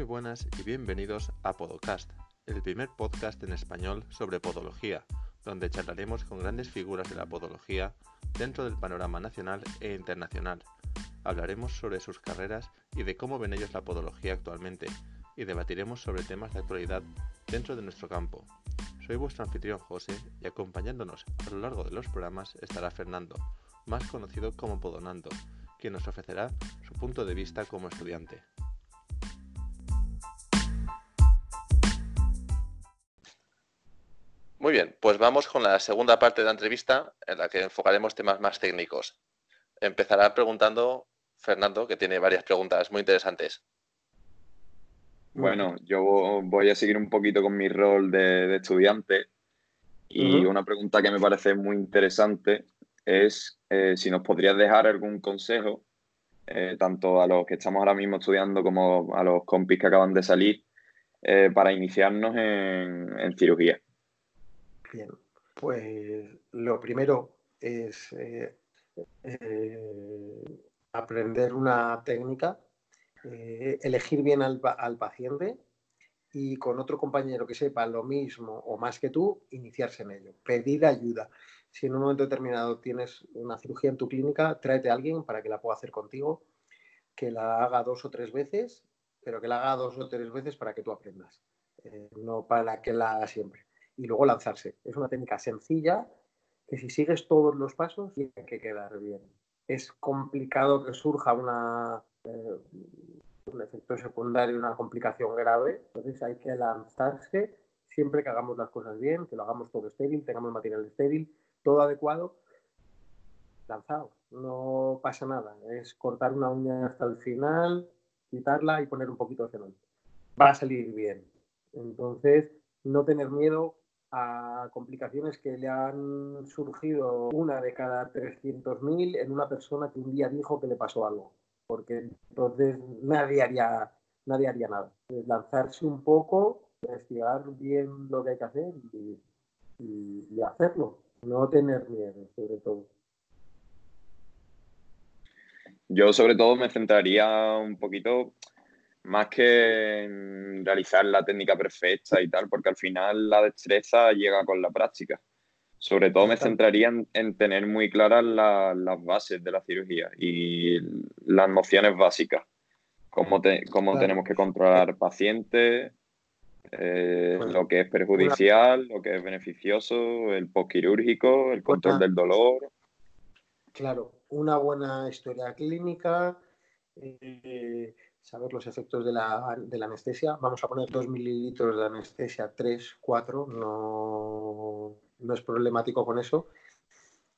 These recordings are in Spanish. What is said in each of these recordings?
Muy buenas y bienvenidos a Podcast, el primer podcast en español sobre podología, donde charlaremos con grandes figuras de la podología dentro del panorama nacional e internacional. Hablaremos sobre sus carreras y de cómo ven ellos la podología actualmente, y debatiremos sobre temas de actualidad dentro de nuestro campo. Soy vuestro anfitrión José y acompañándonos a lo largo de los programas estará Fernando, más conocido como Podonando, quien nos ofrecerá su punto de vista como estudiante. Muy bien, pues vamos con la segunda parte de la entrevista en la que enfocaremos temas más técnicos. Empezará preguntando Fernando, que tiene varias preguntas muy interesantes. Bueno, yo voy a seguir un poquito con mi rol de, estudiante y una pregunta que me parece muy interesante es eh, si nos podrías dejar algún consejo, eh, tanto a los que estamos ahora mismo estudiando como a los compis que acaban de salir, eh, para iniciarnos en cirugía. Bien, pues lo primero es eh, eh, aprender una técnica, eh, elegir bien al, paciente y con otro compañero que sepa lo mismo o más que tú, iniciarse en ello. Pedir ayuda. Si en un momento determinado tienes una cirugía en tu clínica, tráete a alguien para que la pueda hacer contigo, que la haga dos o tres veces, pero que la haga dos o tres veces para que tú aprendas, no para que la haga siempre y luego lanzarse. Es una técnica sencilla que si sigues todos los pasos tiene que quedar bien. Es complicado que surja una, eh, un efecto secundario, una complicación grave, entonces hay que lanzarse siempre que hagamos las cosas bien, que lo hagamos todo estéril, tengamos material estéril, todo adecuado, lanzado. No pasa nada, es cortar una uña hasta el final, quitarla y poner un poquito de cemento. Va a salir bien. Entonces, no tener miedo, a complicaciones que le han surgido una de cada 300.000 en una persona que un día dijo que le pasó algo. Porque entonces nadie haría, nadie haría nada. Lanzarse un poco, investigar bien lo que hay que hacer y, y hacerlo. No tener miedo, sobre todo. Yo sobre todo me centraría un poquito más que realizar la técnica perfecta y tal, porque al final la destreza llega con la práctica. Sobre todo me centraría en, tener muy claras las bases de la cirugía y las nociones básicas. Cómo, cómo tenemos que controlar pacientes, eh, pues, lo que es perjudicial, lo que es beneficioso, el postquirúrgico, el control del dolor. Claro, una buena historia clínica, eh, saber los efectos de la, de la, anestesia. Vamos a poner 2 mililitros de anestesia, 3, 4, no, no es problemático con eso.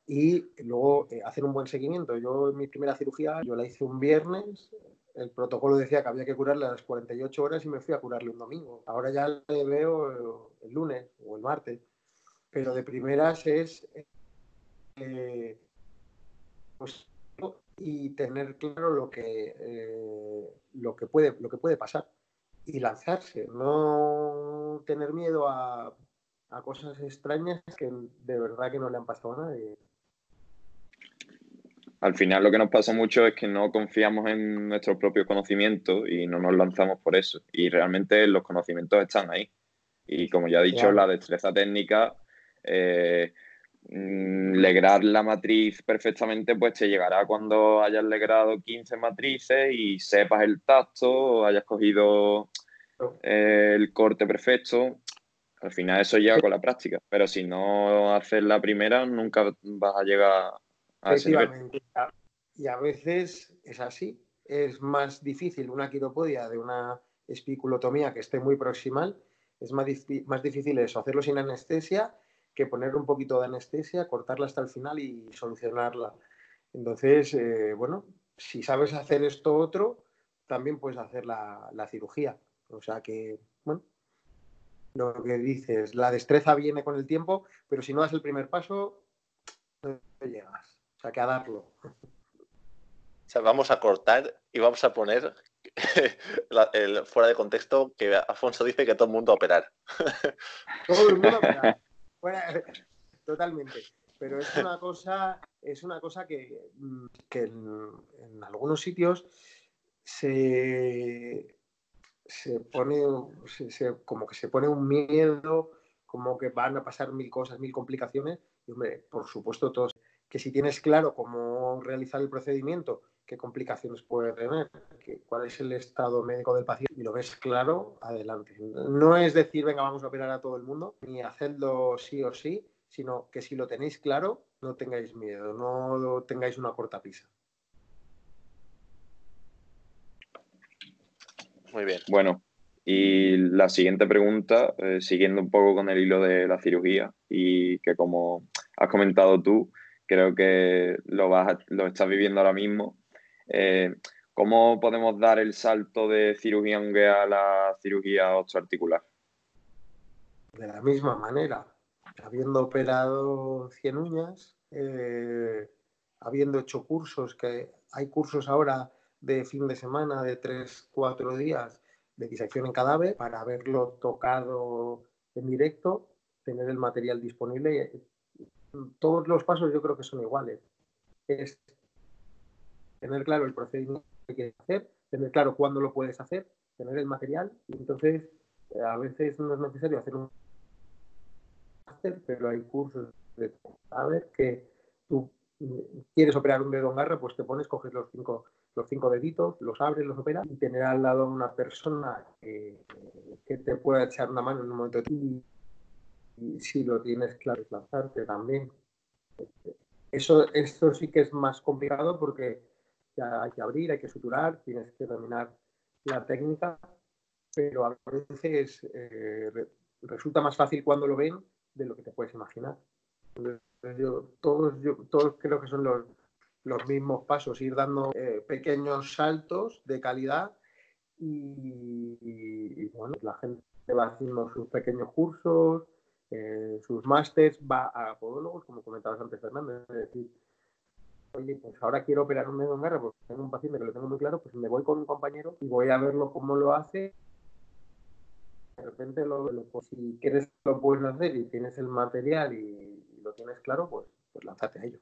Y luego eh, hacer un buen seguimiento. Yo en mi primera cirugía, yo la hice un viernes, el protocolo decía que había que curarle a las 48 horas y me fui a curarle un domingo. Ahora ya le veo el lunes o el martes. Pero de primeras es... Eh, pues y tener claro lo que, eh, lo que, puede, lo que puede pasar y lanzarse, no tener miedo a, a cosas extrañas que de verdad que no le han pasado a nadie. Al final lo que nos pasa mucho es que no confiamos en nuestros propios conocimientos y no nos lanzamos por eso. Y realmente los conocimientos están ahí. Y como ya he dicho, la destreza técnica eh, legrar la matriz perfectamente, pues te llegará cuando hayas legrado 15 matrices y sepas el tacto, hayas cogido eh, el corte perfecto. Al final eso llega con la práctica, pero si no haces la primera, nunca vas a llegar a ese nivel. Y a veces es así. Es más difícil una quiropodia de una espiculotomía que esté muy proximal. Es más, más difícil eso, hacerlo sin anestesia que poner un poquito de anestesia, cortarla hasta el final y solucionarla. Entonces, eh, bueno, si sabes hacer esto otro, también puedes hacer la, cirugía. O sea que, bueno, lo que dices, la destreza viene con el tiempo, pero si no das el primer paso, no llegas. O sea que a darlo. O sea, vamos a cortar y vamos a poner el, fuera de contexto que Afonso dice que todo el mundo a operar. Todo el mundo a operar. totalmente. Pero es una cosa, es una cosa que, en, algunos sitios se, se pone, como que se pone un miedo, como que van a pasar mil cosas, mil complicaciones. Y hombre, por supuesto, todos, que si tienes claro cómo realizar el procedimiento, qué complicaciones puede tener, cuál es el estado médico del paciente y lo ves claro, adelante. No es decir, venga, vamos a operar a todo el mundo, ni hacerlo sí o sí, sino que si lo tenéis claro, no tengáis miedo, no tengáis una corta pisa. Muy bien. Bueno, y la siguiente pregunta, eh, siguiendo un poco con el hilo de la cirugía y que como has comentado tú, creo que lo, vas lo estás viviendo ahora mismo. Eh, ¿Cómo podemos dar el salto de cirugía unguea a la cirugía osteoarticular? De la misma manera, habiendo operado 100 uñas, eh, habiendo hecho cursos, que hay cursos ahora de fin de semana, de 3, 4 días, de disección en cadáver, para haberlo tocado en directo, tener el material disponible. Todos los pasos yo creo que son iguales. Es tener claro el procedimiento que quieres hacer, tener claro cuándo lo puedes hacer, tener el material, entonces eh, a veces no es necesario hacer un pero hay cursos de ver que tú quieres operar un dedo en garra, pues te pones, coges los cinco, los cinco deditos, los abres, los operas y tener al lado una persona que, te pueda echar una mano en un momento y, y si lo tienes claro, lanzarte también. Eso, esto sí que es más complicado porque ya hay que abrir, hay que suturar, tienes que dominar la técnica, pero a veces eh, resulta más fácil cuando lo ven de lo que te puedes imaginar. Yo, todos, yo, todos creo que son los, los mismos pasos, ir dando eh, pequeños saltos de calidad y, bueno, la gente va haciendo sus pequeños cursos, eh, sus másters, va a podólogos, como comentabas antes, Fernando, es decir, oye, pues ahora quiero operar un dedo en garra porque tengo un paciente que lo tengo muy claro, pues me voy con un compañero y voy a verlo cómo lo hace de repente lo, pues, si quieres lo puedes hacer y tienes el material y, lo tienes claro, pues, pues lánzate a ello.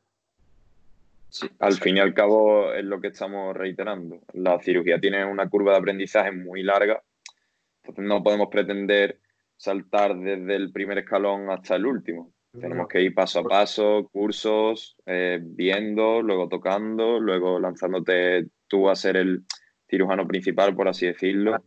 Al fin y al cabo es lo que estamos reiterando. La cirugía tiene una curva de aprendizaje muy larga, entonces no podemos pretender saltar desde el primer escalón hasta el último. Tenemos que ir paso a paso, cursos, eh, viendo, luego tocando, luego lanzándote tú a ser el cirujano principal, por así decirlo.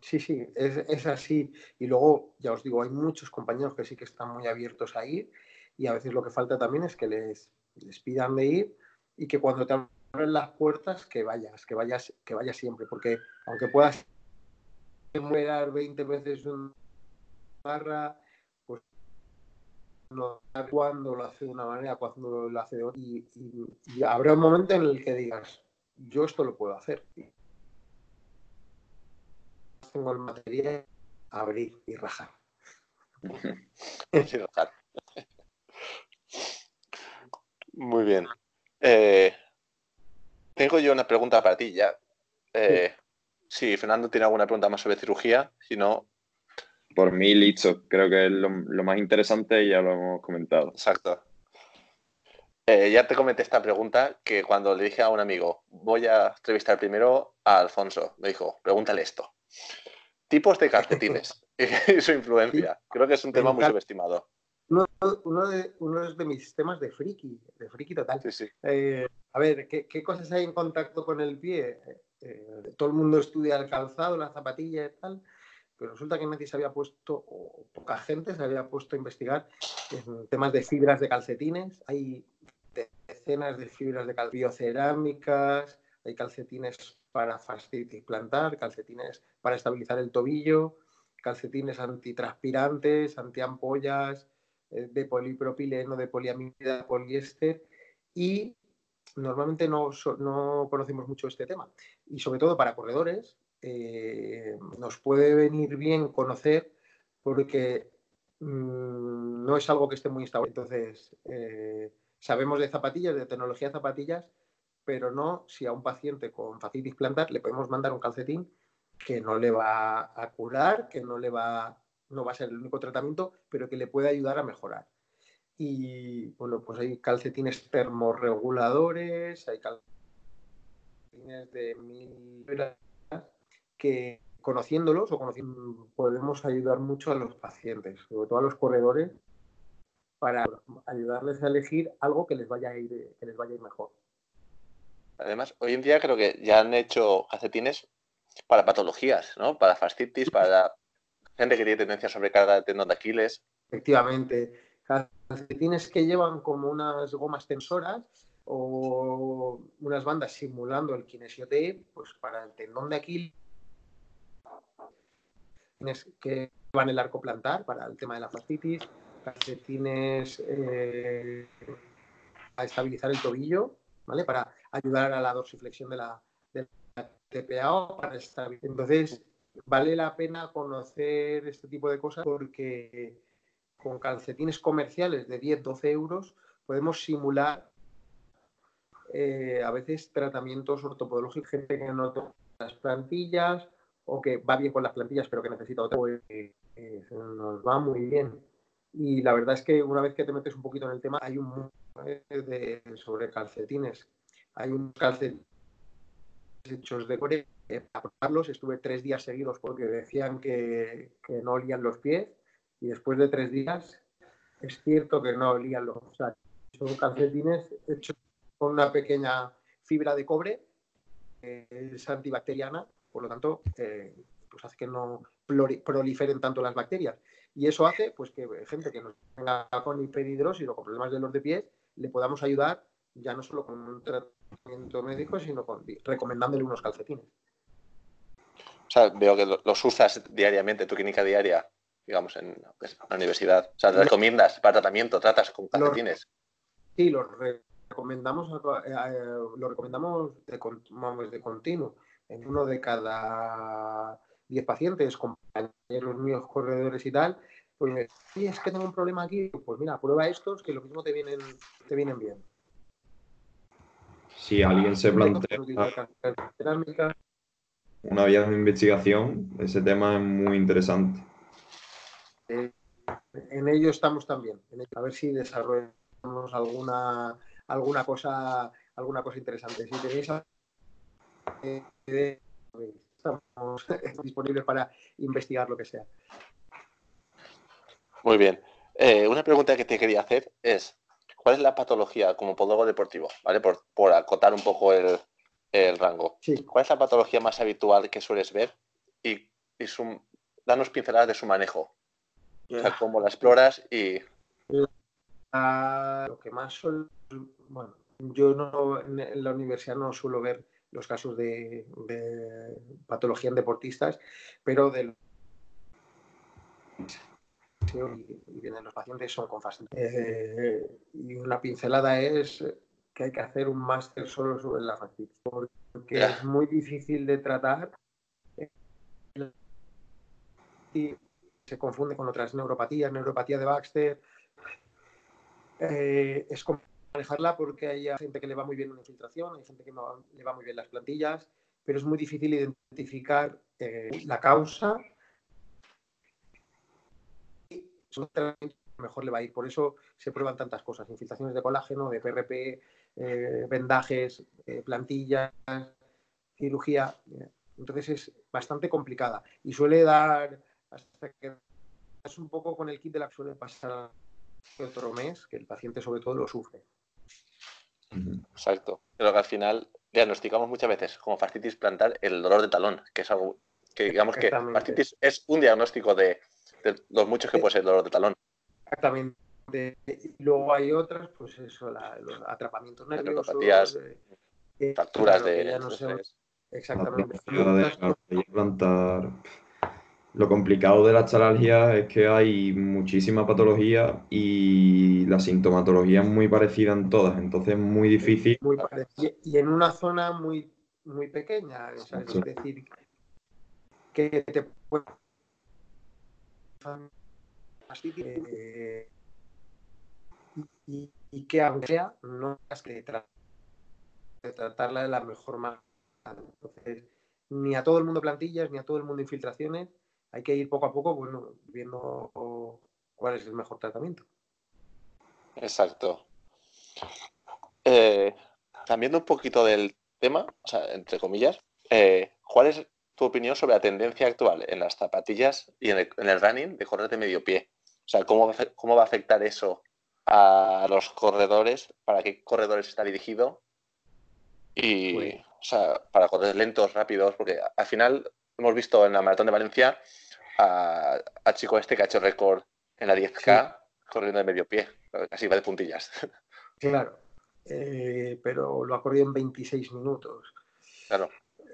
Sí, sí, es, así. Y luego, ya os digo, hay muchos compañeros que sí que están muy abiertos a ir y a veces lo que falta también es que les, les pidan de ir y que cuando te abren las puertas que vayas, que vayas, que vayas siempre, porque aunque puedas muerar 20 veces una barra, pues cuando lo hace de una manera, cuando lo hace de otra. Y, y habrá un momento en el que digas, yo esto lo puedo hacer tengo el material, abrir y rajar. Muy bien. Eh, tengo yo una pregunta para ti ya. Eh, si Fernando tiene alguna pregunta más sobre cirugía, si no... Por mí, listo. Creo que es lo, más interesante y ya lo hemos comentado. Exacto. Eh, ya te comenté esta pregunta que cuando le dije a un amigo, voy a entrevistar primero a Alfonso, me dijo, pregúntale esto. Tipos de calcetines y su influencia. Creo que es un tema muy subestimado. Uno, de, uno de mis temas de friki, de friki total. Eh, a ver, ¿qué, cosas hay en contacto con el pie? Eh, todo el mundo estudia el calzado, la zapatilla y tal, pero resulta que nadie se había puesto, o poca gente se había puesto a investigar en temas de fibras de calcetines. Hay decenas de fibras de biocerámicas, hay calcetines para plantar, calcetines para estabilizar el tobillo, calcetines antitranspirantes, antiampollas, eh, de polipropileno, de poliamida, de poliéster y normalmente no, no, conocemos mucho este tema. Y sobre todo para corredores eh, nos puede venir bien conocer porque mm, no es algo que esté muy estable. Entonces, eh, sabemos de zapatillas, de tecnología de zapatillas, pero no si a un paciente con fascitis plantar le podemos mandar un calcetín que no le va a curar, que no le va, no va a ser el único tratamiento, pero que le puede ayudar a mejorar. Y bueno, pues hay calcetines termorreguladores, hay calcetines de mil que conociéndolos o conociendo, podemos ayudar mucho a los pacientes, sobre todo a los corredores, para ayudarles a elegir algo que les vaya a ir, que les vaya a ir mejor. Además, hoy en día creo que ya han hecho calcetines para patologías, ¿no? Para fascitis, para gente que tiene tendencia a sobrecarga de tendón de Aquiles. Efectivamente, calcetines que llevan como unas gomas tensoras o unas bandas simulando el kinesio-T, pues para el tendón de Aquiles que van el arco plantar para el tema de la fascitis, calcetines eh, a estabilizar el tobillo, ¿vale? Para ayudar a la dorsiflexión de la, de la TPA para estabilizar. Entonces, vale la pena conocer este tipo de cosas porque con calcetines comerciales de 10-12 euros podemos simular eh, a veces tratamientos ortopodológicos, gente que no toma las plantillas o que va bien con las plantillas pero que necesita otra, pues, eh, nos va muy bien. Y la verdad es que una vez que te metes un poquito en el tema, hay un de, sobre calcetines. Hay un calcetines hechos de core. Para probarlos estuve tres días seguidos porque decían que, que, no olían los pies y después de tres días es cierto que no olían los o son calcetines hechos con una pequeña fibra de cobre es antibacteriana por lo tanto eh, pues hace que no proliferen tanto las bacterias y eso hace pues que gente que nos tenga con hiperhidrosis o con problemas de los de pies le podamos ayudar ya no solo con un tratamiento médico, sino con, recomendándole unos calcetines. O sea, veo que los usas diariamente, tu clínica diaria, digamos, en la universidad. O sea, te recomiendas para tratamiento, tratas con calcetines. sí, los recomendamos, eh, eh, lo recomendamos de, de continuo. En uno de cada 10 pacientes, compañeros míos, corredores y tal, pues si es que tengo un problema aquí, pues mira, prueba estos que lo mismo te vienen, te vienen bien. Si alguien se plantea una vía de investigación, ese tema es muy interesante. Eh, en ello estamos también, a ver si desarrollamos alguna alguna cosa alguna cosa interesante. Si tenéis estamos disponibles para investigar lo que sea. Muy bien. Eh, una pregunta que te quería hacer es, ¿cuál es la patología como podólogo deportivo? ¿Vale? Por, acotar un poco el, rango. ¿Cuál es la patología más habitual que sueles ver? Y, danos pinceladas de su manejo. O sea, cómo la exploras y... lo que más suelo... Bueno, yo no, en la universidad no suelo ver los casos de, de patología en deportistas, pero del y, vienen los pacientes son con eh, y una pincelada es que hay que hacer un máster solo sobre la fascitis, porque es muy difícil de tratar y se confunde con otras neuropatías, neuropatía de Baxter. Eh, es como manejarla porque hay gente que le va muy bien una infiltración, hay gente que no le va muy bien las plantillas, pero es muy difícil identificar eh, la causa mejor le va a ir. Por eso se prueban tantas cosas, infiltraciones de colágeno, de PRP, eh, vendajes, eh, plantillas, cirugía. Entonces es bastante complicada y suele dar hasta que es un poco con el kit de la que suele pasar otro mes, que el paciente sobre todo lo sufre. Exacto. Pero que al final diagnosticamos muchas veces como fascitis plantar el dolor de talón, que es algo que digamos que fascitis es un diagnóstico de los muchos que puede ser el dolor de talón. Exactamente. Y luego hay otras, pues eso, los atrapamientos nerviosos. Eh, fracturas de... exactamente. Lo complicado de la chalalgia es que hay muchísima patología y la sintomatología es muy parecida en todas, entonces es muy difícil. Muy y en una zona muy, muy pequeña, es decir, que te puede eh, y, que aunque sea, no es que tratarla de la mejor manera. Entonces, ni a todo el mundo plantillas, ni a todo el mundo infiltraciones. Hay que ir poco a poco bueno, viendo cuál es el mejor tratamiento. Exacto. Eh, cambiando un poquito del tema, o sea, entre comillas, eh, ¿cuál es tu opinión sobre la tendencia actual en las zapatillas y en el, running de correr de medio pie. O sea, ¿cómo, cómo va a afectar eso a los corredores? ¿Para qué corredores está dirigido? Y, pues o sea, para correr lentos, rápidos, porque al final hemos visto en la maratón de Valencia a, chico este que ha hecho récord en la 10K corriendo de medio pie, casi va de puntillas. Claro, eh, pero lo ha corrido en 26 minutos. Claro.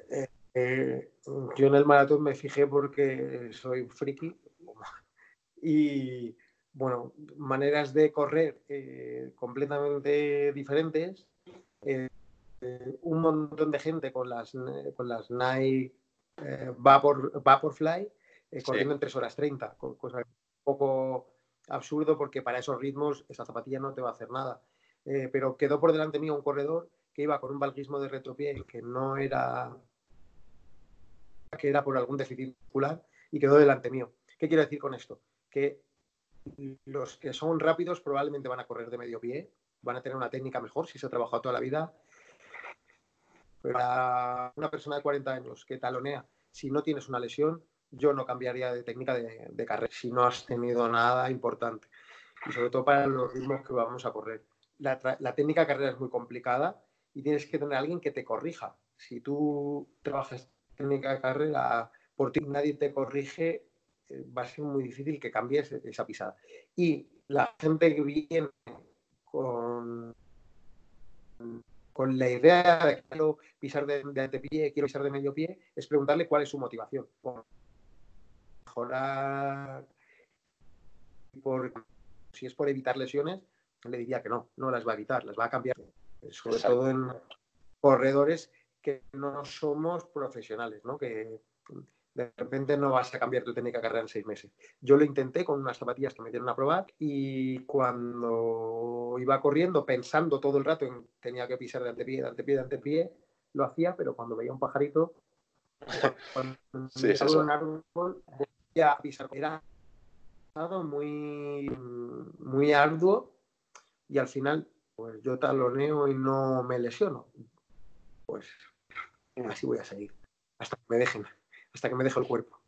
Eh, eh, yo en el maratón me fijé porque soy friki y bueno, maneras de correr completamente diferentes. un montón de gente con las, con las Nike Vapor, Vaporfly corriendo en 3 horas 30, cosa un poco absurdo porque para esos ritmos esa zapatilla no te va a hacer nada. pero quedó por delante mío un corredor que iba con un valguismo de retropié que no era que era por algún déficit muscular y quedó delante mío. ¿Qué quiero decir con esto? Que los que son rápidos probablemente van a correr de medio pie, van a tener una técnica mejor si se ha trabajado toda la vida. Para una persona de 40 años que talonea, si no tienes una lesión, yo no cambiaría de técnica de, carrera si no has tenido nada importante. Y sobre todo para los ritmos que vamos a correr. La, la técnica de carrera es muy complicada y tienes que tener a alguien que te corrija. Si tú trabajas técnica de carrera, por ti nadie te corrige, eh, va a ser muy difícil que cambies esa pisada. Y la gente que viene con, con la idea de que quiero pisar de, de antepié, quiero pisar de medio pie, es preguntarle cuál es su motivación. Por mejorar, por, si es por evitar lesiones, le diría que no, no las va a evitar, las va a cambiar. Sobre todo en corredores que no somos profesionales, ¿no? Que de repente no vas a cambiar tu técnica de carrera en seis meses. Yo lo intenté con unas zapatillas que me dieron a probar y cuando iba corriendo pensando todo el rato en tenía que pisar de antepié, de antepié, de antepié, lo hacía, pero cuando veía un pajarito, cuando sí, un árbol, a pisar. Era muy, muy arduo y al final pues yo taloneo y no me lesiono. Pues así voy a seguir, hasta que me dejen, hasta que me deje el cuerpo.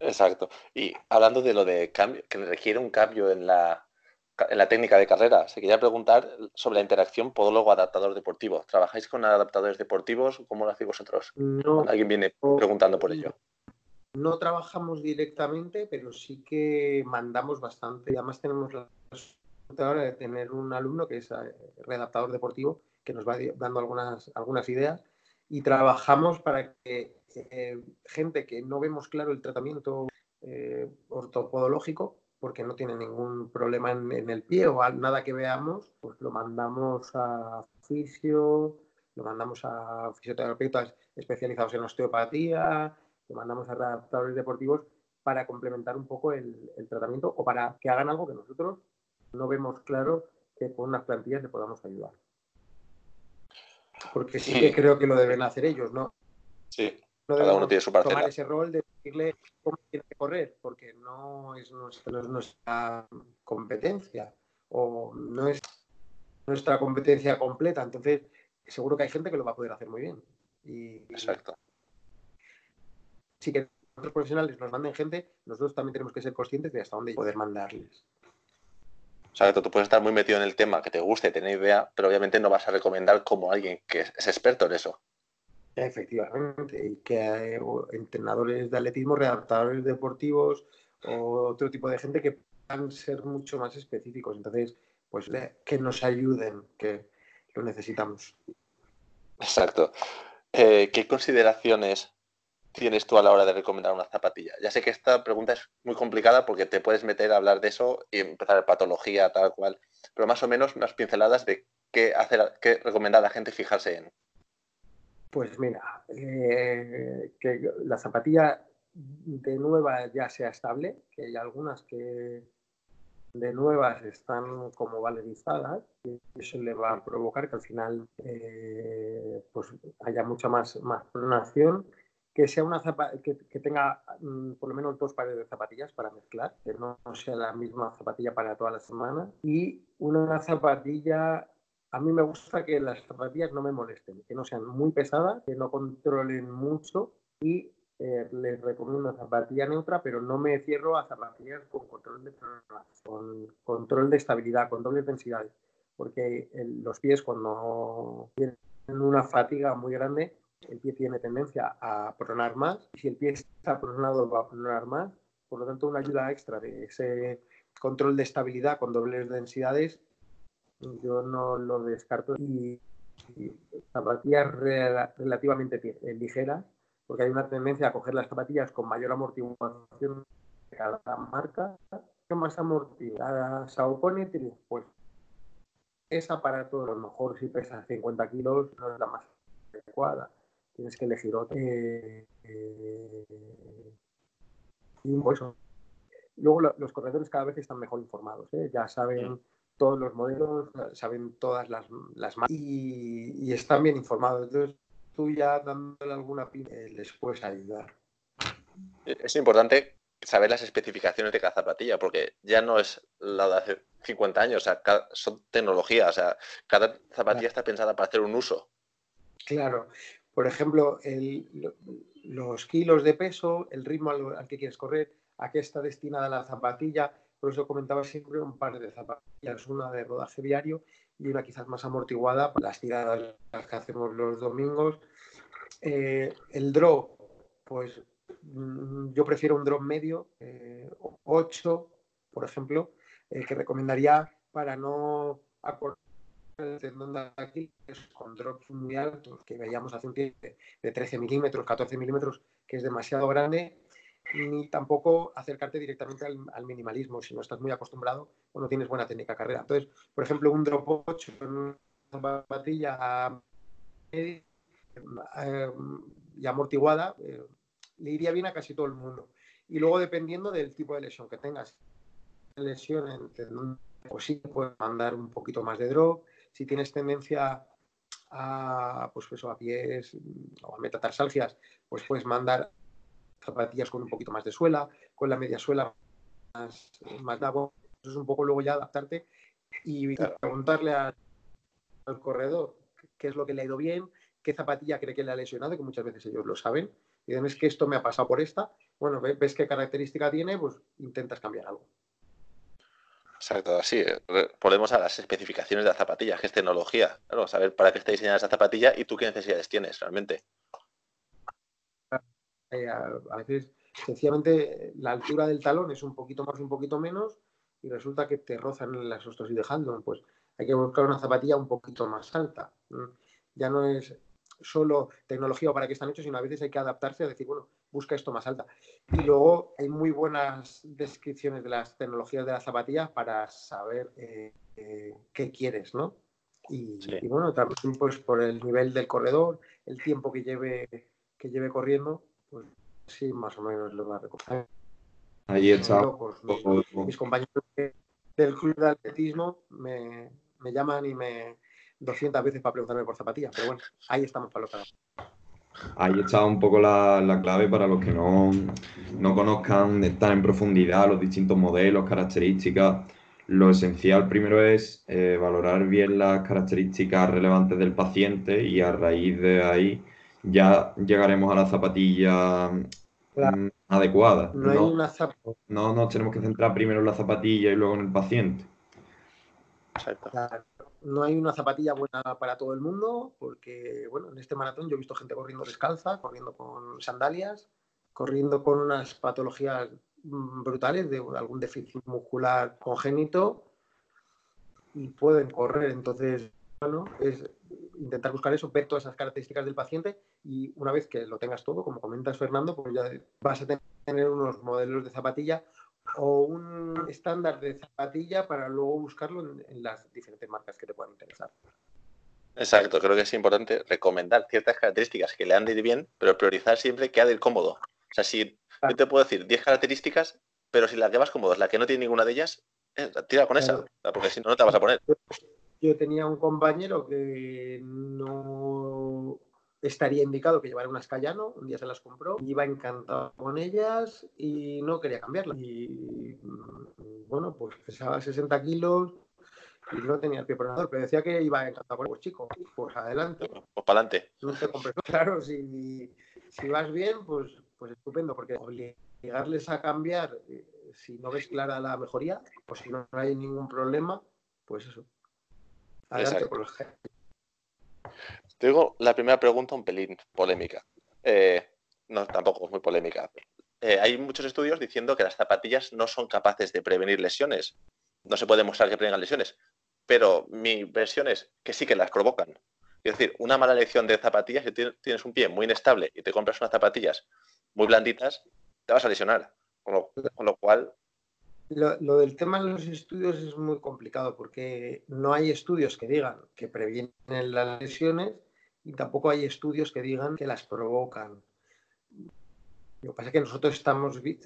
Exacto. Y hablando de lo de cambio, que requiere un cambio en la, en la técnica de carrera, se quería preguntar sobre la interacción podólogo-adaptador deportivo. ¿Trabajáis con adaptadores deportivos? ¿Cómo lo hacéis vosotros? No, Alguien viene preguntando por ello. No trabajamos directamente, pero sí que mandamos bastante. Además tenemos la ahora de tener un alumno que es eh, redactador deportivo que nos va dando algunas, algunas ideas y trabajamos para que eh, gente que no vemos claro el tratamiento eh, ortopodológico, porque no tiene ningún problema en, el pie o nada que veamos, pues lo mandamos a fisio, lo mandamos a fisioterapeutas especializados en osteopatía, lo mandamos a adaptadores deportivos para complementar un poco el, el, tratamiento o para que hagan algo que nosotros no vemos claro que con unas plantillas le podamos ayudar. Porque sí, que creo que lo deben hacer ellos, ¿no? Sí, cada uno tiene su parcela. tomar ese rol de decirle cómo tiene que correr, porque no es nuestra, competencia o no es nuestra competencia completa. Entonces, seguro que hay gente que lo va a poder hacer muy bien. Y, Exacto. Sí que otros profesionales nos manden gente, nosotros también tenemos que ser conscientes de hasta dónde poder mandarles. O sea, tú puedes estar muy metido en el tema, que te guste, tener idea, pero obviamente no vas a recomendar como alguien que es experto en eso. Efectivamente, y que hay entrenadores de atletismo, redactadores deportivos o otro tipo de gente que puedan ser mucho más específicos. Entonces, pues que nos ayuden, que lo necesitamos. Exacto. Eh, ¿Qué consideraciones tienes tú a la hora de recomendar una zapatilla? Ya sé que esta pregunta es muy complicada porque te puedes meter a hablar de eso y empezar patología, tal cual, pero más o menos unas pinceladas de qué, hacer, qué recomendar a la gente fijarse en. Pues mira, eh, que la zapatilla de nueva ya sea estable, que hay algunas que de nuevas están como valorizadas y eso le va a provocar que al final eh, pues haya mucha más, más pronación que sea una que, que, tenga mm, por lo menos dos pares de zapatillas para mezclar, que no, sea la misma zapatilla para toda la semana. Y una zapatilla, a mí me gusta que las zapatillas no me molesten, que no sean muy pesadas, que no controlen mucho y eh, les recomiendo zapatilla neutra, pero no me cierro a zapatillas con control de, con control de estabilidad, con dobles densidades, porque los pies cuando tienen una fatiga muy grande, el pie tiene tendencia a pronar más, y si el pie está pronado va a pronar más, por lo tanto una ayuda extra de ese control de estabilidad con dobles densidades, yo no lo descarto. Y, zapatillas relativamente ligeras, porque hay una tendencia a coger las zapatillas con mayor amortiguación de cada marca. ¿Qué más amortiguada? Saucony, pues esa para todo, a lo mejor si pesa 50 kilos no es la más adecuada. Tienes que elegir otra. Eh, eh, y pues, Luego los corredores cada vez están mejor informados, ¿eh? ya saben todos los modelos, saben todas las, las y, y están bien informados. Entonces, tú ya dándole alguna pista eh, les puedes ayudar. Es importante saber las especificaciones de cada zapatilla, porque ya no es la de hace 50 años, o sea, son tecnología, o sea, cada zapatilla está pensada para hacer un uso. Claro, por ejemplo, los kilos de peso, el ritmo al, que quieres correr, a qué está destinada la zapatilla, por eso comentaba siempre un par de zapatillas, una de rodaje diario y una quizás más amortiguada para las tiradas que hacemos los domingos. Eh, el drop, pues mm, yo prefiero un drop medio, 8, eh, por ejemplo, eh, que recomendaría para no acortar el tendón de Aquiles con drops muy altos que veíamos hace un tiempo de 13 milímetros, 14 milímetros, que es demasiado grande ni tampoco acercarte directamente al, minimalismo si no estás muy acostumbrado o no tienes buena técnica carrera. Entonces, por ejemplo, un drop 8 en una zapatilla eh, y amortiguada eh, le iría bien a casi todo el mundo. Y luego, dependiendo del tipo de lesión que tengas, lesión en pues sí puedes mandar un poquito más de drop. Si tienes tendencia a, pues eso, a pies o a metatarsalgias, pues puedes mandar zapatillas con un poquito más de suela, con la media suela más, más Eso es un poco luego ya adaptarte y preguntarle al corredor qué es lo que le ha ido bien, qué zapatilla cree que le ha lesionado, que muchas veces ellos lo saben. Y dicen, es que esto me ha pasado por esta. Bueno, ves qué característica tiene, pues intentas cambiar algo. Exacto, así. Volvemos a las especificaciones de la zapatilla, que es tecnología. Claro, saber para qué está diseñada esa zapatilla y tú qué necesidades tienes realmente. Eh, a, veces sencillamente la altura del talón es un poquito más, un poquito menos y resulta que te rozan las y dejando, pues hay que buscar una zapatilla un poquito más alta. Ya no es solo tecnología o para qué están hechos, sino a veces hay que adaptarse a decir, bueno, busca esto más alta. Y luego hay muy buenas descripciones de las tecnologías de la zapatilla para saber eh, eh, qué quieres, ¿no? Y, y, bueno, también pues por el nivel del corredor, el tiempo que lleve, que lleve corriendo, pues sí, más o menos lo va a recoger. Ahí está. mis, compañeros del club de atletismo me, llaman y me 200 veces para preguntarme por zapatillas, pero bueno, ahí estamos para lo que Ahí está un poco la, clave para los que no, no conozcan tan en profundidad los distintos modelos, características. Lo esencial primero es eh, valorar bien las características relevantes del paciente y a raíz de ahí ya llegaremos a la zapatilla mm, adecuada. No, no, nos tenemos que centrar primero en la zapatilla y luego en el paciente. No hay una zapatilla buena para todo el mundo, porque bueno, en este maratón yo he visto gente corriendo descalza, corriendo con sandalias, corriendo con unas patologías mm, brutales de algún déficit muscular congénito y pueden correr. Entonces, bueno, es intentar buscar eso, ver todas esas características del paciente y una vez que lo tengas todo, como comentas Fernando, pues ya vas a tener unos modelos de zapatilla o un estándar de zapatilla para luego buscarlo en, las diferentes marcas que te puedan interesar. Exacto, creo que es importante recomendar ciertas características que le han de ir bien, pero priorizar siempre que ha de ir cómodo. O sea, si yo te puedo decir 10 características, pero si la que vas cómodo es la que no tiene ninguna de ellas, eh, tira con esa, porque si no, no te vas a poner. Yo tenía un compañero que no estaría indicado que llevara unas Cayano, un día se las compró, iba encantado con ellas y no quería cambiarlas. Y mm, bueno, pues pesaba 60 kilos y no tenía el pie pronador, pero decía que iba encantado con pues chico, pues adelante. Pues para adelante. No te Claro, si, vas bien, pues, pues estupendo, porque obligarles a cambiar, eh, si no ves clara la mejoría, pues si no hay ningún problema, pues eso. Adelante por Te digo la primera pregunta un pelín polémica. Eh, no, tampoco es muy polémica. Eh, hay muchos estudios diciendo que las zapatillas no son capaces de prevenir lesiones. No se puede demostrar que prevengan lesiones. Pero mi versión es que sí que las provocan. Es decir, una mala elección de zapatillas, si tienes un pie muy inestable y te compras unas zapatillas muy blanditas, te vas a lesionar. Con lo, cual... Lo, del tema de los estudios es muy complicado porque no hay estudios que digan que previenen las lesiones y tampoco hay estudios que digan que las provocan. Lo que pasa es que nosotros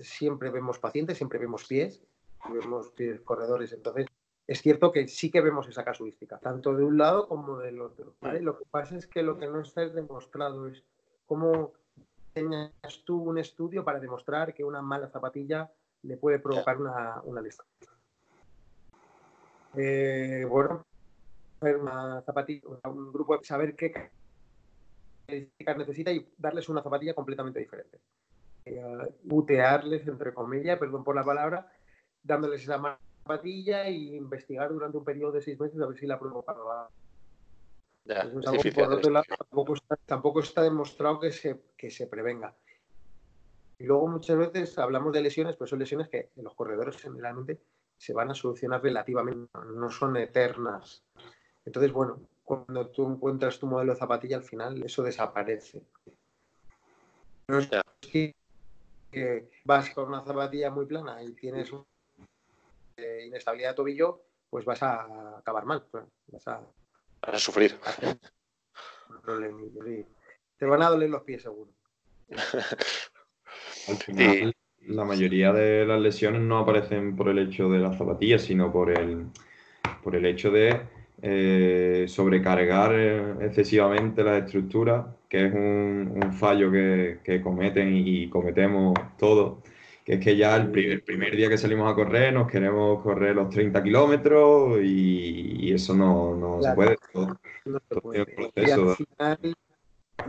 siempre vemos pacientes, siempre vemos pies, vemos pies corredores, entonces es cierto que sí que vemos esa casuística, tanto de un lado como del otro. Lo que pasa es que lo que no está demostrado es cómo tenías tú un estudio para demostrar que una mala zapatilla le puede provocar una, una lesión. Eh, bueno, una zapatilla, un grupo, saber qué características necesita y darles una zapatilla completamente diferente. Eh, utearles, entre comillas, perdón por la palabra, dándoles esa zapatilla e investigar durante un periodo de seis meses a ver si la provocaba. tampoco, está, demostrado que se, que se prevenga. Y luego muchas veces hablamos de lesiones, pero son lesiones que en los corredores generalmente se van a solucionar relativamente, no son eternas. Entonces, bueno, cuando tú encuentras tu modelo de zapatilla, al final eso desaparece. No es que, vas con una zapatilla muy plana y tienes una inestabilidad de tobillo, pues vas a acabar mal. Vas a, sufrir. Te van a doler los pies, seguro. Al final, la mayoría de las lesiones no aparecen por el hecho de las zapatillas, sino por el, por el hecho de eh, sobrecargar eh, excesivamente las estructuras, que es un, fallo que, cometen y cometemos todos, que es que ya el primer, día que salimos a correr nos queremos correr los 30 kilómetros y, eso no, se puede.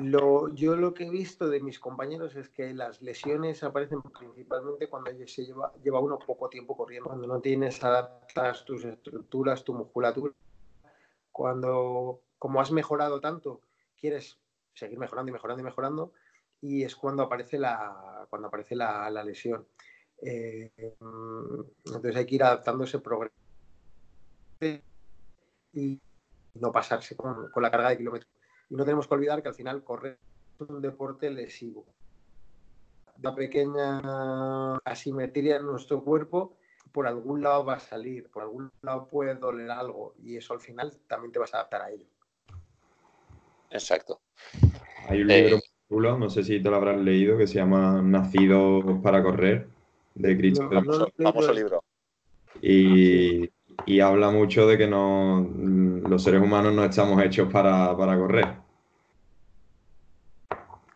Yo lo que he visto de mis compañeros es que las lesiones aparecen principalmente cuando se lleva, lleva uno poco tiempo corriendo, cuando no tienes adaptas tus estructuras, tu musculatura cuando, como has mejorado tanto, quieres seguir mejorando y mejorando y mejorando, y es cuando aparece la, cuando aparece la, lesión. Eh, entonces hay que ir adaptando ese progreso y no pasarse con, la carga de kilómetros. Y no tenemos que olvidar que al final correr es un deporte lesivo. Una pequeña asimetría en nuestro cuerpo por algún lado va a salir, por algún lado puede doler algo y eso al final también te vas a adaptar a ello. Exacto. Hay un libro muy no sé si te lo habrás leído, que se llama Nacido para correr, de Christopher. famoso libro. Y, habla mucho de que no, los seres humanos no estamos hechos para, correr.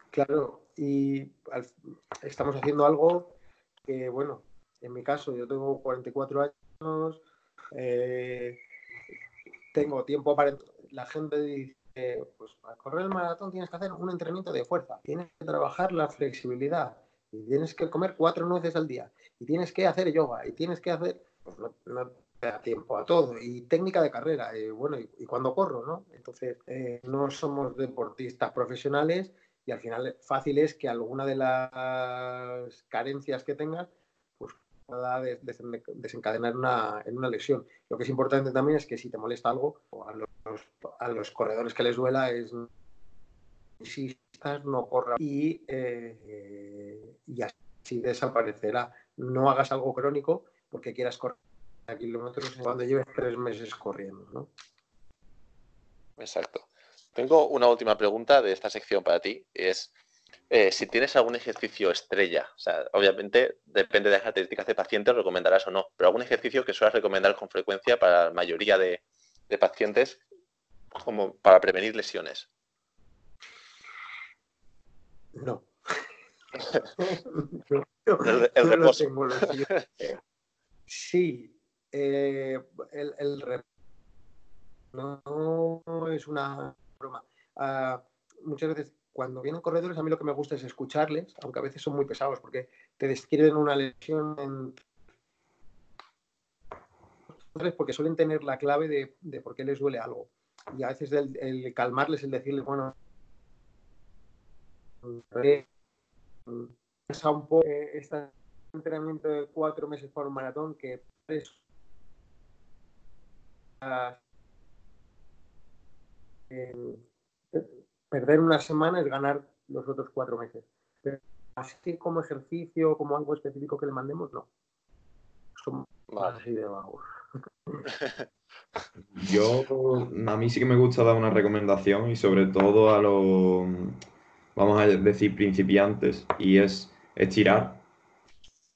Claro, y estamos haciendo algo que, bueno, en mi caso, yo tengo 44 años, eh, tengo tiempo para... La gente dice, pues para correr el maratón tienes que hacer un entrenamiento de fuerza, tienes que trabajar la flexibilidad, y tienes que comer cuatro nueces al día, y tienes que hacer yoga, y tienes que hacer... Pues da tiempo a todo, y técnica de carrera, y bueno, y, cuando corro, ¿no? Entonces, eh, no somos deportistas profesionales y al final fácil es que alguna de las carencias que tengas de desencadenar una, en una lesión. Lo que es importante también es que si te molesta algo, a los, a los corredores que les duela, es no corra y, eh, y así desaparecerá. No hagas algo crónico porque quieras correr kilómetros cuando lleves tres meses corriendo. ¿no? Exacto. Tengo una última pregunta de esta sección para ti. Es, eh, si tienes algún ejercicio estrella, o sea, obviamente depende de las características de paciente, lo recomendarás o no, pero algún ejercicio que suelas recomendar con frecuencia para la mayoría de, pacientes como para prevenir lesiones. No. el, reposo. sí, eh, el, el no, es una broma. Ah, muchas veces cuando vienen corredores, a mí lo que me gusta es escucharles, aunque a veces son muy pesados, porque te describen una lesión en... porque suelen tener la clave de, por qué les duele algo. Y a veces el, calmarles, el decirles, bueno, un poco este entrenamiento de cuatro meses para un maratón que es perder una semana es ganar los otros cuatro meses. Pero así como ejercicio, como algo específico que le mandemos, no. Somos así de vagos. Yo, a mí sí que me gusta dar una recomendación y sobre todo a los, vamos a decir, principiantes, y es estirar,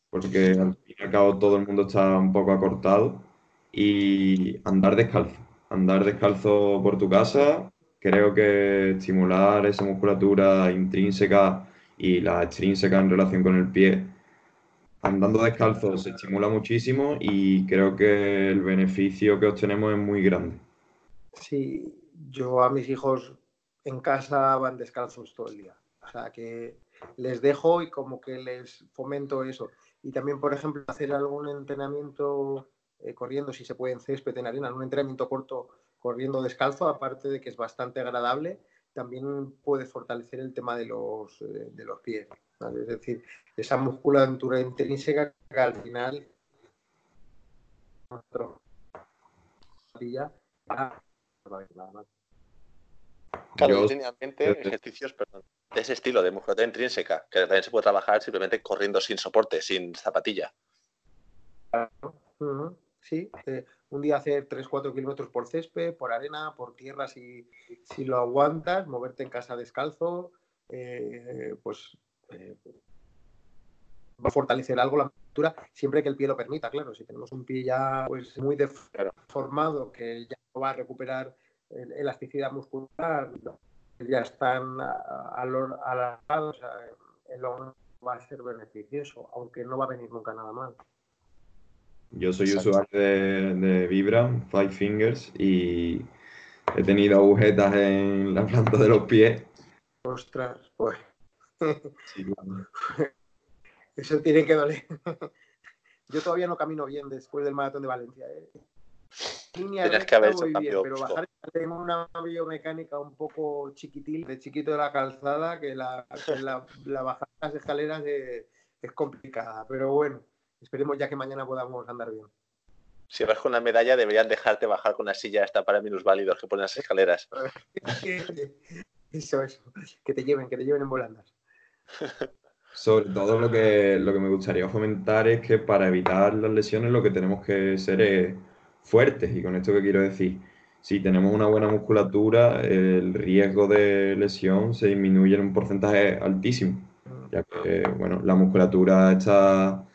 porque al fin y al cabo todo el mundo está un poco acortado, y andar descalzo. Andar descalzo por tu casa, creo que estimular esa musculatura intrínseca y la extrínseca en relación con el pie, andando descalzo se estimula muchísimo y creo que el beneficio que obtenemos es muy grande. Sí, yo a mis hijos en casa van descalzos todo el día. O sea que les dejo y como que les fomento eso. Y también, por ejemplo, hacer algún entrenamiento eh, corriendo, si se puede en césped, en arena, un entrenamiento corto corriendo descalzo, aparte de que es bastante agradable, también puede fortalecer el tema de los, eh, de los pies. Es decir, esa musculatura intrínseca que al final Claro, yo tenía en mente ejercicios perdón, de ese estilo, de musculatura intrínseca, que también se puede trabajar simplemente corriendo sin soporte, sin zapatilla. Sí, eh, un día hacer 3-4 kilómetros por césped, por arena, por tierra si, si lo aguantas, moverte en casa descalzo, eh, pues eh, va a fortalecer algo la musculatura siempre que el pie lo permita, claro. Si tenemos un pie ya pues muy deformado que ya no va a recuperar elasticidad muscular, ya están alargados, el va a ser beneficioso, aunque no va a venir nunca nada mal. Yo soy usuario de, de, Vibram, Five Fingers, y he tenido agujetas en la planta de los pies. Ostras, pues. Eso tiene que doler. Yo todavía no camino bien después del maratón de Valencia. ¿eh? Tienes que haber hecho cambio. pero bajar tengo una biomecánica un poco chiquitil, de chiquito de la calzada, que la, la, bajada de las escaleras es complicada. Pero bueno, esperemos ya que mañana podamos andar bien. Si vas con una medalla, deberían dejarte bajar con una silla hasta para minusválidos que ponen las escaleras. eso, eso. Que te lleven, que te lleven en volandas. Sobre todo lo que, lo que me gustaría fomentar es que para evitar las lesiones lo que tenemos que ser es fuertes. Y con esto que quiero decir, si tenemos una buena musculatura, el riesgo de lesión se disminuye en un porcentaje altísimo. Ya que, bueno, la musculatura está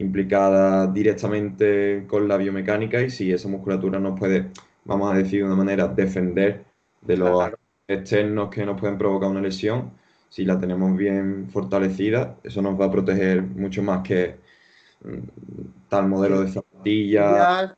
implicada directamente con la biomecánica y si esa musculatura nos puede, vamos a decir de una manera, defender de los externos que nos pueden provocar una lesión, si la tenemos bien fortalecida, eso nos va a proteger mucho más que mm, tal modelo de zapatilla.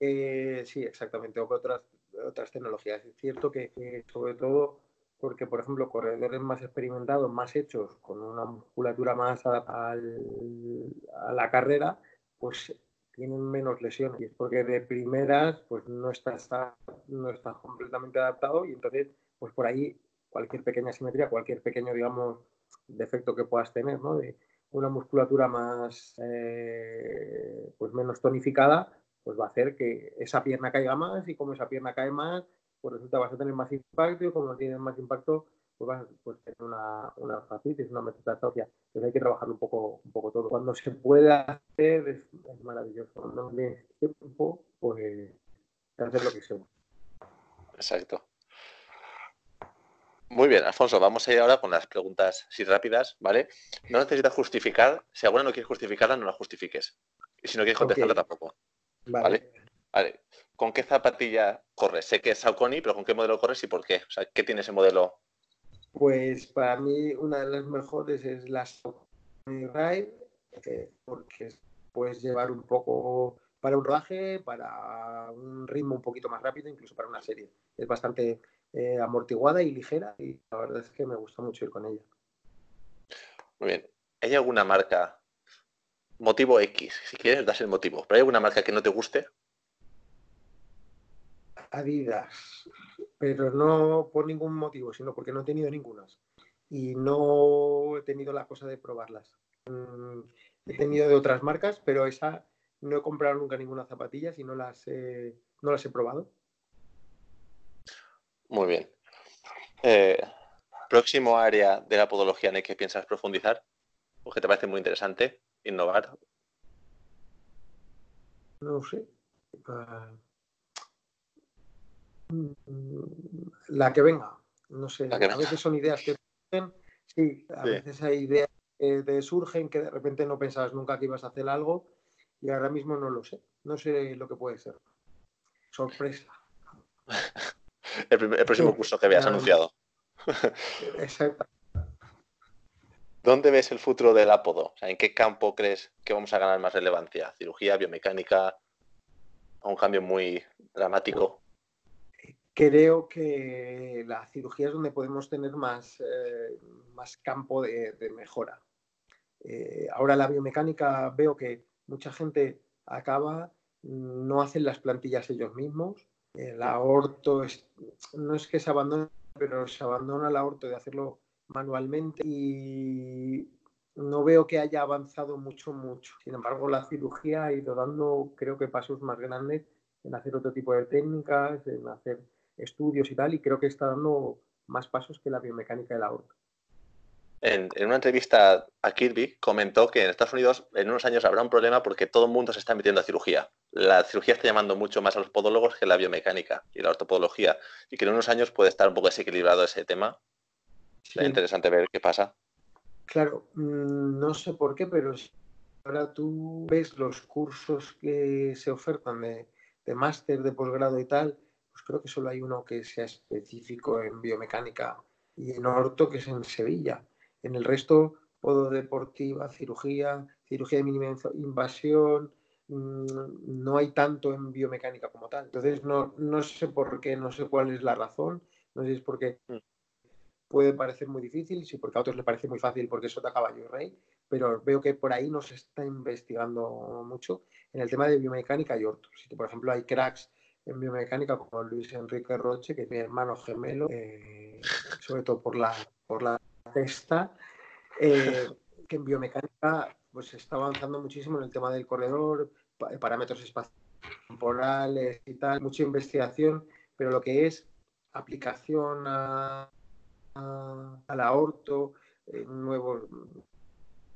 Eh, sí, exactamente, o otras, otras tecnologías. Es cierto que sobre todo porque, por ejemplo, corredores más experimentados, más hechos, con una musculatura más adaptada a la carrera, pues tienen menos lesiones. Y es porque de primeras, pues no está, no está completamente adaptado y entonces, pues por ahí cualquier pequeña simetría, cualquier pequeño, digamos, defecto que puedas tener, ¿no? De una musculatura más, eh, pues menos tonificada, pues va a hacer que esa pierna caiga más y como esa pierna cae más, pues resulta vas a tener más impacto y como tienes más impacto, pues vas a pues, tener una, una fascitis, una metatarsia. Entonces hay que trabajar un poco, un poco todo. Cuando se puede hacer es, maravilloso. Cuando no tienes tiempo, pues hacer lo que sea. Exacto. Muy bien, Alfonso, vamos a ir ahora con las preguntas así rápidas, ¿vale? No necesitas justificar, si alguna no quieres justificarla, no la justifiques. Y si no quieres contestarla tampoco. ¿Vale? Vale. ¿Con qué zapatilla corres? Sé que es Saucony, pero ¿con qué modelo corres y por qué? O sea, ¿qué tiene ese modelo? Pues para mí una de las mejores es la Saucony Ride, eh, porque puedes llevar un poco para un rodaje, para un ritmo un poquito más rápido, incluso para una serie. Es bastante eh, amortiguada y ligera y la verdad es que me gusta mucho ir con ella. Muy bien. ¿Hay alguna marca, motivo X, si quieres das el motivo, pero hay alguna marca que no te guste? Adidas, pero no por ningún motivo, sino porque no he tenido ninguna. Y no he tenido la cosa de probarlas. Mm, he tenido de otras marcas, pero esa no he comprado nunca ninguna zapatilla y no las he, no las he probado. Muy bien. Eh, próximo área de la podología en el que piensas profundizar, o que te parece muy interesante, innovar. No sé. La que venga. No sé. A veces son ideas que Sí, a veces hay ideas que te surgen que de repente no pensabas nunca que ibas a hacer algo y ahora mismo no lo sé. No sé lo que puede ser. Sorpresa. el, próximo curso que veas anunciado. Exacto. ¿Dónde ves el futuro del apodo? ¿En qué campo crees que vamos a ganar más relevancia? ¿Cirugía, biomecánica? ¿Un cambio muy dramático? Creo que la cirugía es donde podemos tener más, eh, más campo de, mejora. Eh, ahora la biomecánica veo que mucha gente acaba, no hacen las plantillas ellos mismos. El aorto no es que se abandone, pero se abandona el aorto de hacerlo manualmente y no veo que haya avanzado mucho, mucho. Sin embargo, la cirugía ha ido dando, creo que, pasos más grandes en hacer otro tipo de técnicas, en hacer estudios y tal, y creo que está dando más pasos que la biomecánica del aorto en, una entrevista a Kirby comentó que en Estados Unidos en unos años habrá un problema porque todo el mundo se está metiendo a cirugía. La cirugía está llamando mucho más a los podólogos que la biomecánica y la ortopodología. Y que en unos años puede estar un poco desequilibrado ese tema. Es interesante ver qué pasa. Claro, mm, no sé por qué, pero ahora tú ves los cursos que se ofertan de, de máster, de posgrado y tal, pues creo que solo hay uno que sea específico en biomecánica y en orto, que es en Sevilla. En el resto, deportiva, cirugía, cirugía de mínima invasión, mm, no hay tanto en biomecánica como tal. Entonces, no, no sé por qué, no sé cuál es la razón, no sé si es porque mm. puede parecer muy difícil, si porque a otros les parece muy fácil porque eso te caballo y rey, pero veo que por ahí no se está investigando mucho en el tema de biomecánica y orto. Si, por ejemplo, hay cracks en biomecánica como Luis Enrique Roche, que tiene hermano gemelo, eh, sobre todo por la, por la testa, eh, que en biomecánica pues está avanzando muchísimo en el tema del corredor, parámetros espacio-temporales y tal, mucha investigación, pero lo que es aplicación a, al aorto, eh, nuevos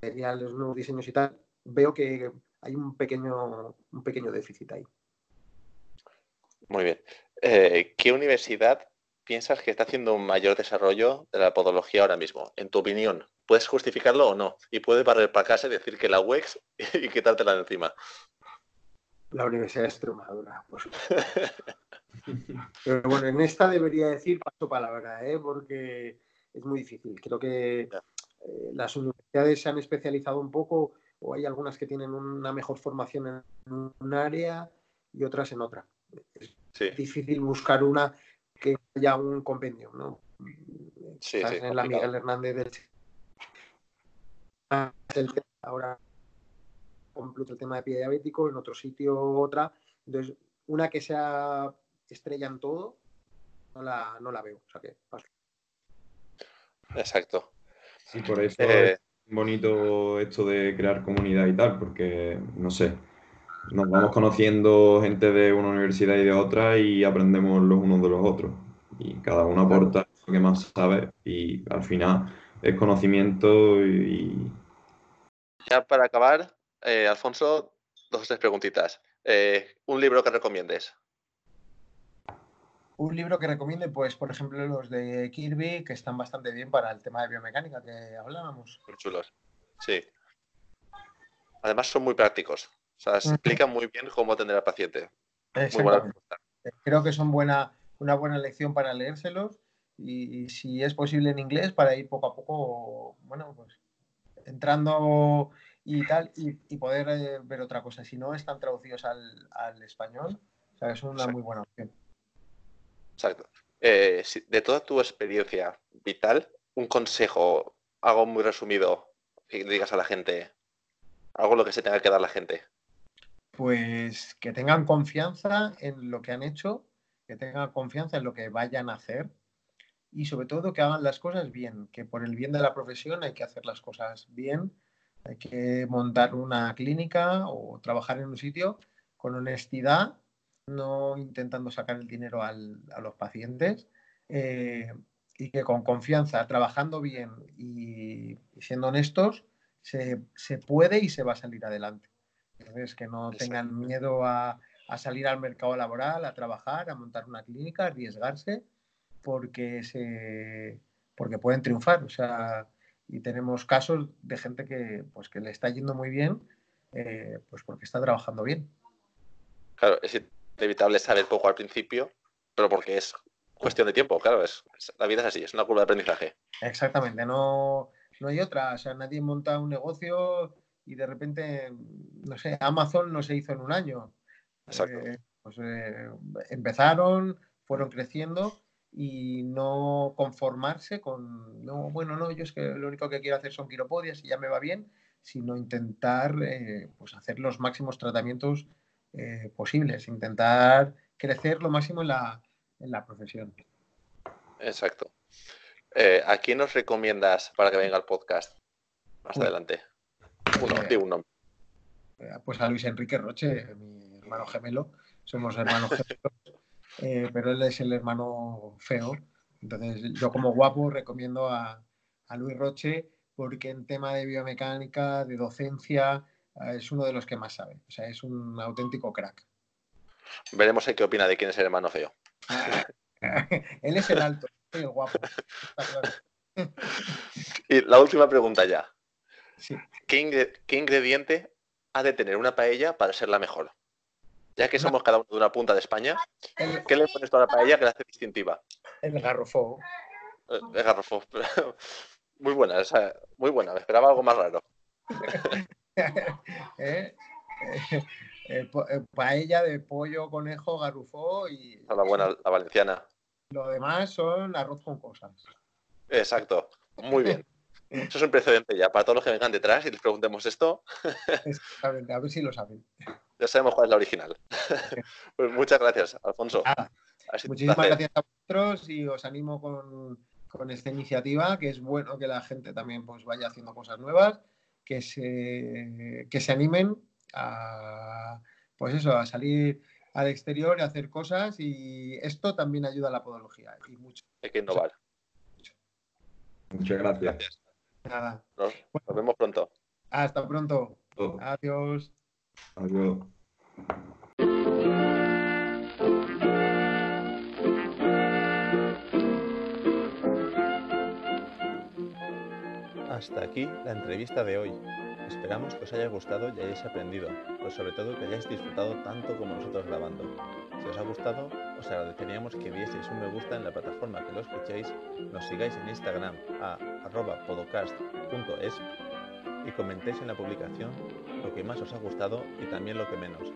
materiales, nuevos diseños y tal, veo que hay un pequeño, un pequeño déficit ahí. Muy bien. Eh, ¿Qué universidad piensas que está haciendo un mayor desarrollo de la podología ahora mismo? En tu opinión, ¿puedes justificarlo o no? Y puedes barrer para casa y decir que la UEX y quitártela de encima. La Universidad de Extremadura, pues. Pero bueno, en esta debería decir paso palabra, ¿eh? porque es muy difícil. Creo que eh, las universidades se han especializado un poco o hay algunas que tienen una mejor formación en un área y otras en otra. Es difícil buscar una que haya un compendio, ¿no? Sí, en la Miguel Hernández del ahora completo el tema de pie diabético, en otro sitio otra. Entonces, una que sea estrella en todo, no la, no la veo. O sea que, Exacto. Sí, por eso eh, es bonito esto de crear comunidad y tal, porque, no sé, nos vamos conociendo gente de una universidad y de otra y aprendemos los unos de los otros. Y cada uno aporta lo que más sabe y al final es conocimiento y... Ya para acabar, eh, Alfonso, dos o tres preguntitas. Eh, ¿Un libro que recomiendes? Un libro que recomiende, pues, por ejemplo, los de Kirby, que están bastante bien para el tema de biomecánica que hablábamos. Muy chulos, sí. Además son muy prácticos. O sea, se explica muy bien cómo atender al paciente. Creo que son buena, una buena lección para leérselos y, si es posible en inglés para ir poco a poco, bueno, pues entrando y tal y, poder eh, ver otra cosa. Si no están traducidos al, español, o sea, es una muy buena opción. Exacto. eh, de toda tu experiencia vital, un consejo, algo muy resumido que digas a la gente, algo lo que se tenga que dar la gente. Pues que tengan confianza en lo que han hecho, que tengan confianza en lo que vayan a hacer y sobre todo que hagan las cosas bien, que por el bien de la profesión hay que hacer las cosas bien, hay que montar una clínica o trabajar en un sitio con honestidad, no intentando sacar el dinero a los pacientes eh, y que con confianza, trabajando bien y, siendo honestos, se, puede y se va a salir adelante. Entonces, que no tengan miedo a, a salir al mercado laboral, a trabajar, a montar una clínica, a arriesgarse porque, se, porque pueden triunfar. O sea, y tenemos casos de gente que, pues, que le está yendo muy bien, eh, pues porque está trabajando bien. Claro, es inevitable saber poco al principio, pero porque es cuestión de tiempo, claro, es, la vida es así, es una curva de aprendizaje. Exactamente, no, no hay otra, o sea, nadie monta un negocio y de repente, no sé, Amazon no se hizo en un año. Exacto. Eh, pues, eh, empezaron, fueron creciendo y no conformarse con, no, bueno, no, yo es que lo único que quiero hacer son quiropodias y ya me va bien, sino intentar eh, pues hacer los máximos tratamientos eh, posibles, intentar crecer lo máximo en la, en la profesión. Exacto. Eh, ¿A quién nos recomiendas para que venga al podcast más adelante? Uno, di un nombre. Pues a Luis Enrique Roche, mi hermano gemelo. Somos hermanos gemelos eh, pero él es el hermano feo. Entonces, yo como guapo recomiendo a, Luis Roche porque en tema de biomecánica, de docencia, eh, es uno de los que más sabe. O sea, es un auténtico crack. Veremos qué opina de quién es el hermano feo. él es el alto, el guapo. y la última pregunta ya. ¿Qué, ingrediente ha de tener una paella para ser la mejor? Ya que somos cada uno de una punta de España, ¿qué le pones a la paella que la hace distintiva? El garrofó. Eh, el garrofó. Muy buena, muy buena. Me esperaba algo más raro. ¿Eh? Eh, paella de pollo, conejo, garrufó y. la buena, la valenciana. Lo demás son arroz con cosas. Exacto. Muy bien. Eso es un precedente ya para todos los que vengan detrás y les preguntemos esto. a ver si lo saben ya sabemos cuál es la original. pues muchas gracias, Alfonso. muchísimas gracias a vosotros y os animo con, esta iniciativa, que es bueno que la gente también pues, vaya haciendo cosas nuevas, que se, que se animen a, pues eso, a salir al exterior y hacer cosas y esto también ayuda a la podología y mucho. Hay que innovar. Muchas gracias. Nada. Nos, vemos pronto. Hasta pronto. Adiós. Adiós. Hasta aquí la entrevista de hoy. Esperamos que os haya gustado y hayáis aprendido, pero sobre todo que hayáis disfrutado tanto como nosotros grabando. Si os ha gustado, os agradeceríamos que dieseis un me gusta en la plataforma que lo escuchéis, nos sigáis en Instagram a arroba podocast.es y comentéis en la publicación lo que más os ha gustado y también lo que menos.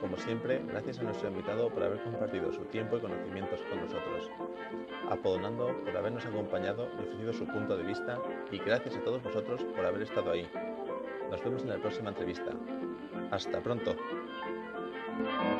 Como siempre, gracias a nuestro invitado por haber compartido su tiempo y conocimientos con nosotros, a Podonando por habernos acompañado y ofrecido su punto de vista y gracias a todos vosotros por haber estado ahí. Nos vemos en la próxima entrevista. Hasta pronto. Música